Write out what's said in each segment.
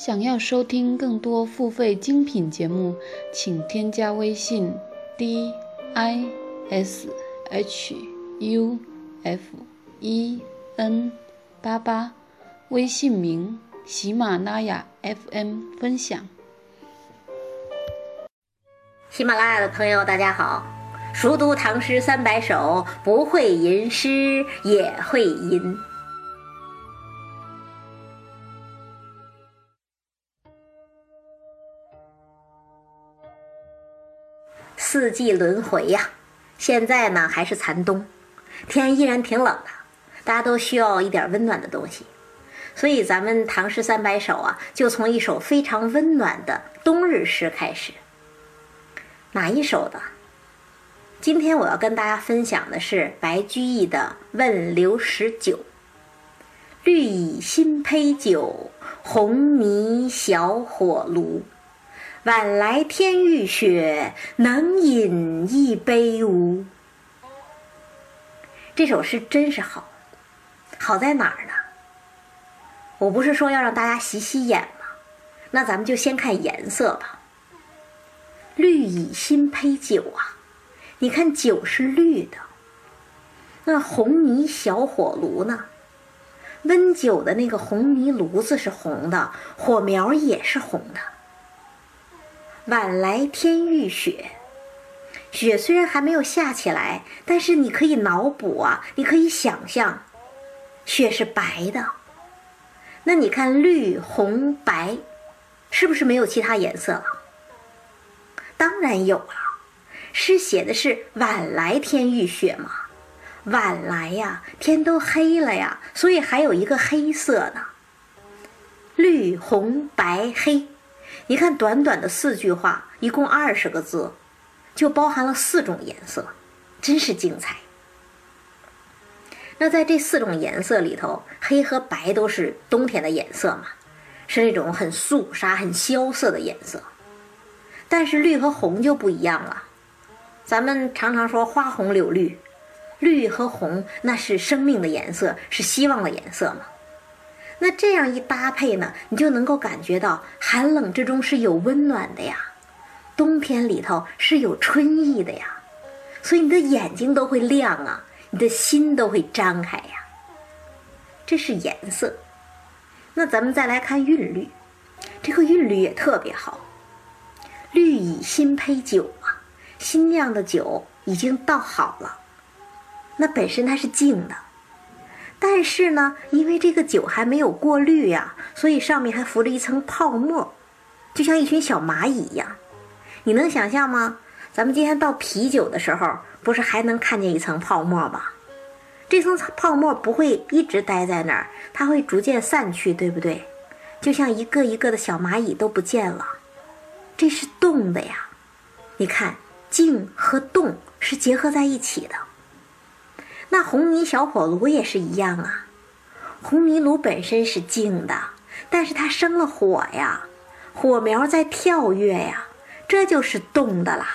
想要收听更多付费精品节目，请添加微信 d i s h u f e n 八八，微信名喜马拉雅 FM 分享。喜马拉雅的朋友，大家好！熟读唐诗三百首，不会吟诗也会吟。四季轮回呀，现在呢还是残冬，天依然挺冷的，大家都需要一点温暖的东西，所以咱们唐诗三百首啊，就从一首非常温暖的冬日诗开始。哪一首的？今天我要跟大家分享的是白居易的《问刘十九》：“绿蚁新醅酒，红泥小火炉。”晚来天欲雪，能饮一杯无？这首诗真是好，好在哪儿呢？我不是说要让大家洗洗眼吗？那咱们就先看颜色吧。绿蚁新醅酒啊，你看酒是绿的。那红泥小火炉呢？温酒的那个红泥炉子是红的，火苗也是红的。晚来天欲雪，雪虽然还没有下起来，但是你可以脑补啊，你可以想象，雪是白的。那你看绿、红、白，是不是没有其他颜色了？当然有了，诗写的是晚来天欲雪嘛，晚来呀，天都黑了呀，所以还有一个黑色呢。绿、红、白、黑。你看，短短的四句话，一共二十个字，就包含了四种颜色，真是精彩。那在这四种颜色里头，黑和白都是冬天的颜色嘛，是那种很肃杀、很萧瑟的颜色。但是绿和红就不一样了。咱们常常说花红柳绿，绿和红那是生命的颜色，是希望的颜色嘛。那这样一搭配呢，你就能够感觉到寒冷之中是有温暖的呀，冬天里头是有春意的呀，所以你的眼睛都会亮啊，你的心都会张开呀。这是颜色。那咱们再来看韵律，这个韵律也特别好。绿蚁新醅酒啊，新酿的酒已经倒好了，那本身它是静的。但是呢，因为这个酒还没有过滤呀，所以上面还浮着一层泡沫，就像一群小蚂蚁一样。你能想象吗？咱们今天倒啤酒的时候，不是还能看见一层泡沫吗？这层泡沫不会一直待在那儿，它会逐渐散去，对不对？就像一个一个的小蚂蚁都不见了。这是冻的呀，你看，静和冻是结合在一起的。那红泥小火炉也是一样啊，红泥炉本身是静的，但是它生了火呀，火苗在跳跃呀，这就是动的啦，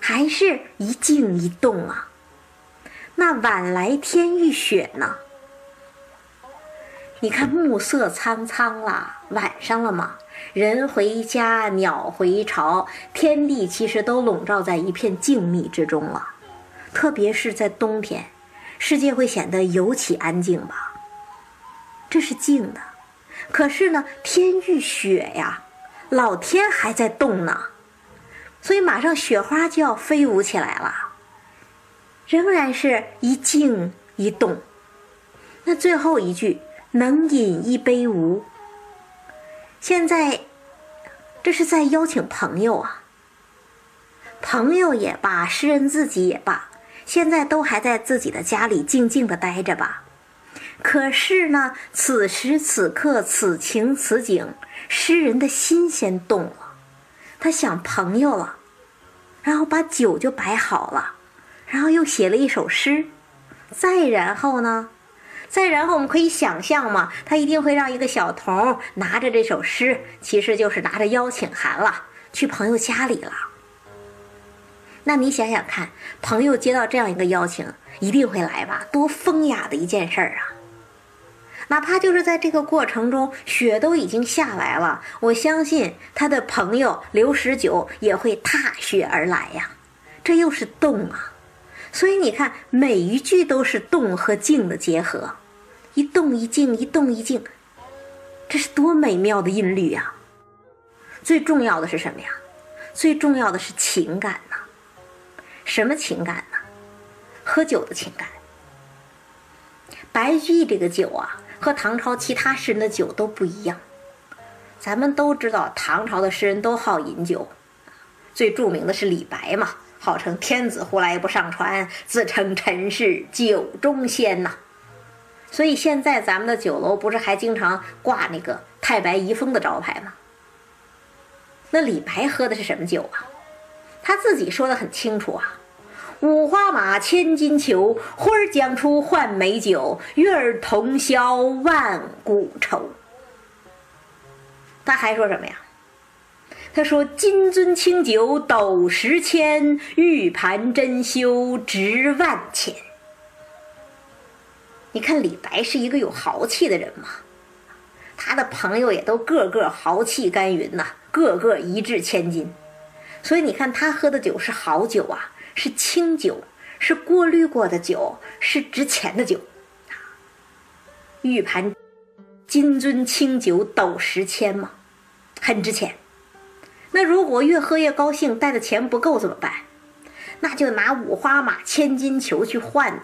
还是一静一动啊。那晚来天欲雪呢？你看暮色苍苍了，晚上了嘛，人回家，鸟回巢，天地其实都笼罩在一片静谧之中了，特别是在冬天。世界会显得尤其安静吧？这是静的，可是呢，天欲雪呀，老天还在动呢，所以马上雪花就要飞舞起来了。仍然是一静一动。那最后一句“能饮一杯无”，现在这是在邀请朋友啊，朋友也罢，诗人自己也罢。现在都还在自己的家里静静的待着吧，可是呢，此时此刻，此情此景，诗人的心先动了，他想朋友了，然后把酒就摆好了，然后又写了一首诗，再然后呢，再然后我们可以想象嘛，他一定会让一个小童拿着这首诗，其实就是拿着邀请函了，去朋友家里了。那你想想看，朋友接到这样一个邀请，一定会来吧？多风雅的一件事儿啊！哪怕就是在这个过程中，雪都已经下来了，我相信他的朋友刘十九也会踏雪而来呀。这又是动啊，所以你看，每一句都是动和静的结合，一动一静，一动一静，这是多美妙的音律呀！最重要的是什么呀？最重要的是情感呐。什么情感呢？喝酒的情感。白居易这个酒啊，和唐朝其他诗人的酒都不一样。咱们都知道，唐朝的诗人都好饮酒，最著名的是李白嘛，号称天子呼来不上船，自称臣是酒中仙呐。所以现在咱们的酒楼不是还经常挂那个太白遗风的招牌吗？那李白喝的是什么酒啊？他自己说的很清楚啊。五花马，千金裘，呼儿将出换美酒，与尔同销万古愁。他还说什么呀？他说：“金樽清酒斗十千，玉盘珍羞值万钱。”你看李白是一个有豪气的人嘛，他的朋友也都个个豪气干云呐，个个一掷千金，所以你看他喝的酒是好酒啊。是清酒，是过滤过的酒，是值钱的酒。玉盘金樽清酒斗十千嘛，很值钱。那如果越喝越高兴，带的钱不够怎么办？那就拿五花马、千金裘去换呢。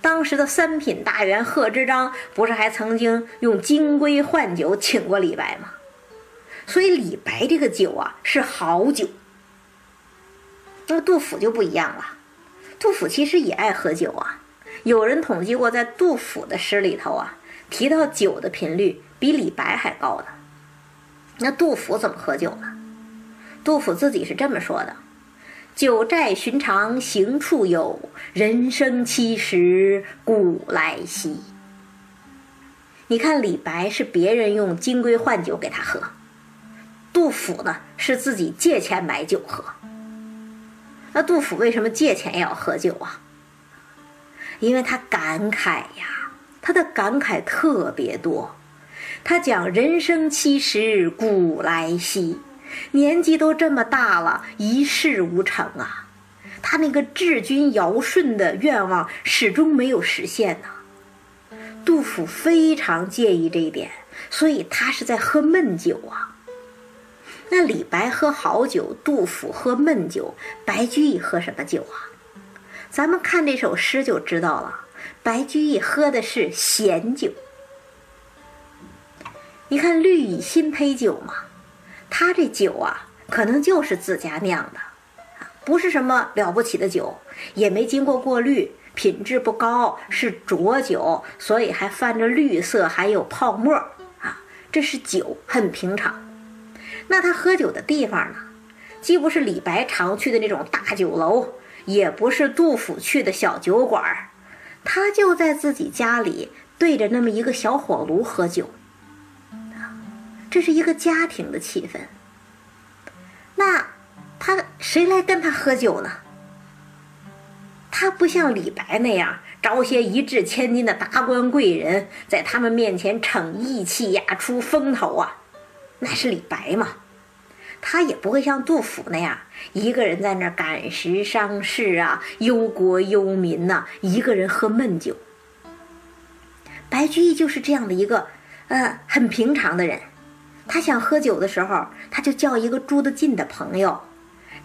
当时的三品大员贺知章不是还曾经用金龟换酒请过李白吗？所以李白这个酒啊是好酒。那杜甫就不一样了，杜甫其实也爱喝酒啊。有人统计过，在杜甫的诗里头啊，提到酒的频率比李白还高呢。那杜甫怎么喝酒呢？杜甫自己是这么说的：“酒债寻常行处有，人生七十古来稀。”你看，李白是别人用金龟换酒给他喝，杜甫呢是自己借钱买酒喝。那杜甫为什么借钱也要喝酒啊？因为他感慨呀，他的感慨特别多。他讲人生七十古来稀，年纪都这么大了，一事无成啊。他那个治君尧舜的愿望始终没有实现呢。杜甫非常介意这一点，所以他是在喝闷酒啊。那李白喝好酒，杜甫喝闷酒，白居易喝什么酒啊？咱们看这首诗就知道了。白居易喝的是咸酒。你看“绿蚁新醅酒”嘛，他这酒啊，可能就是自家酿的，不是什么了不起的酒，也没经过过滤，品质不高，是浊酒，所以还泛着绿色，还有泡沫啊。这是酒，很平常。那他喝酒的地方呢？既不是李白常去的那种大酒楼，也不是杜甫去的小酒馆他就在自己家里对着那么一个小火炉喝酒。这是一个家庭的气氛。那他谁来跟他喝酒呢？他不像李白那样招些一掷千金的达官贵人，在他们面前逞义气呀，出风头啊。那是李白嘛，他也不会像杜甫那样一个人在那儿感时伤世啊，忧国忧民呐，一个人喝闷酒。白居易就是这样的一个，呃，很平常的人。他想喝酒的时候，他就叫一个住得近的朋友。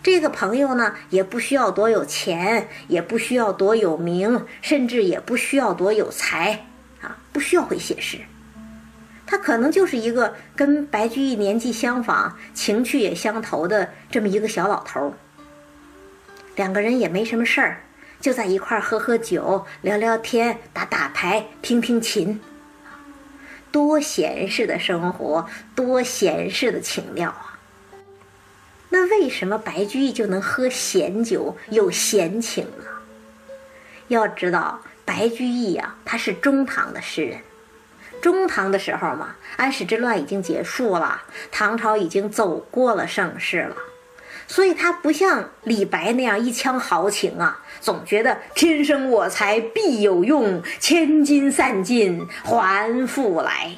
这个朋友呢，也不需要多有钱，也不需要多有名，甚至也不需要多有才，啊，不需要会写诗。他可能就是一个跟白居易年纪相仿、情趣也相投的这么一个小老头。两个人也没什么事儿，就在一块儿喝喝酒、聊聊天、打打牌、听听琴，多闲适的生活，多闲适的情调啊！那为什么白居易就能喝闲酒、有闲情呢？要知道，白居易呀，他是中唐的诗人。中唐的时候嘛，安史之乱已经结束了，唐朝已经走过了盛世了，所以他不像李白那样一腔豪情啊，总觉得天生我材必有用，千金散尽还复来。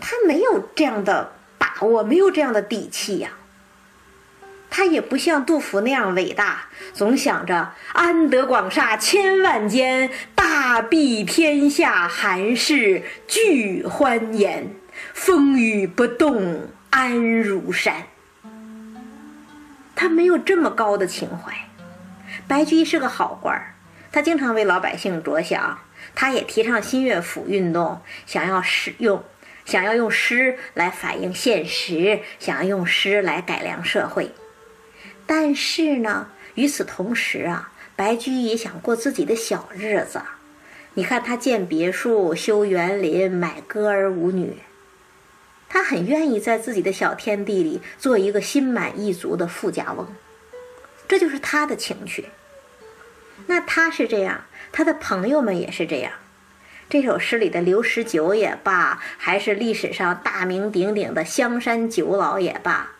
他没有这样的把握，没有这样的底气呀。他也不像杜甫那样伟大，总想着安得广厦千万间，大庇天下寒士俱欢颜，风雨不动安如山。他没有这么高的情怀。白居易是个好官儿，他经常为老百姓着想，他也提倡新乐府运动，想要使用，想要用诗来反映现实，想要用诗来改良社会。但是呢，与此同时啊，白居易也想过自己的小日子。你看他建别墅、修园林、买歌儿舞女，他很愿意在自己的小天地里做一个心满意足的富家翁，这就是他的情趣。那他是这样，他的朋友们也是这样。这首诗里的刘十九也罢，还是历史上大名鼎鼎的香山九老也罢。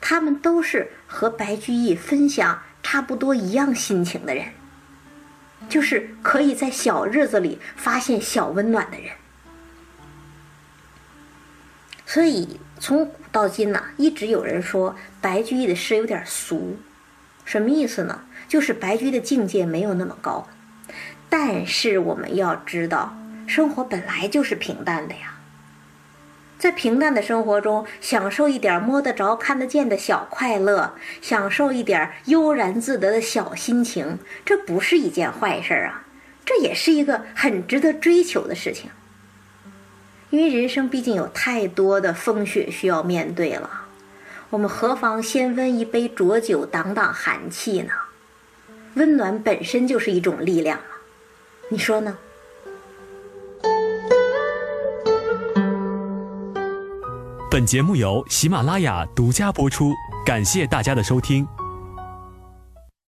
他们都是和白居易分享差不多一样心情的人，就是可以在小日子里发现小温暖的人。所以从古到今呢，一直有人说白居易的诗有点俗，什么意思呢？就是白居易的境界没有那么高。但是我们要知道，生活本来就是平淡的呀。在平淡的生活中，享受一点摸得着、看得见的小快乐，享受一点悠然自得的小心情，这不是一件坏事啊，这也是一个很值得追求的事情。因为人生毕竟有太多的风雪需要面对了，我们何妨先温一杯浊酒挡挡寒气呢？温暖本身就是一种力量嘛，你说呢？本节目由喜马拉雅独家播出，感谢大家的收听。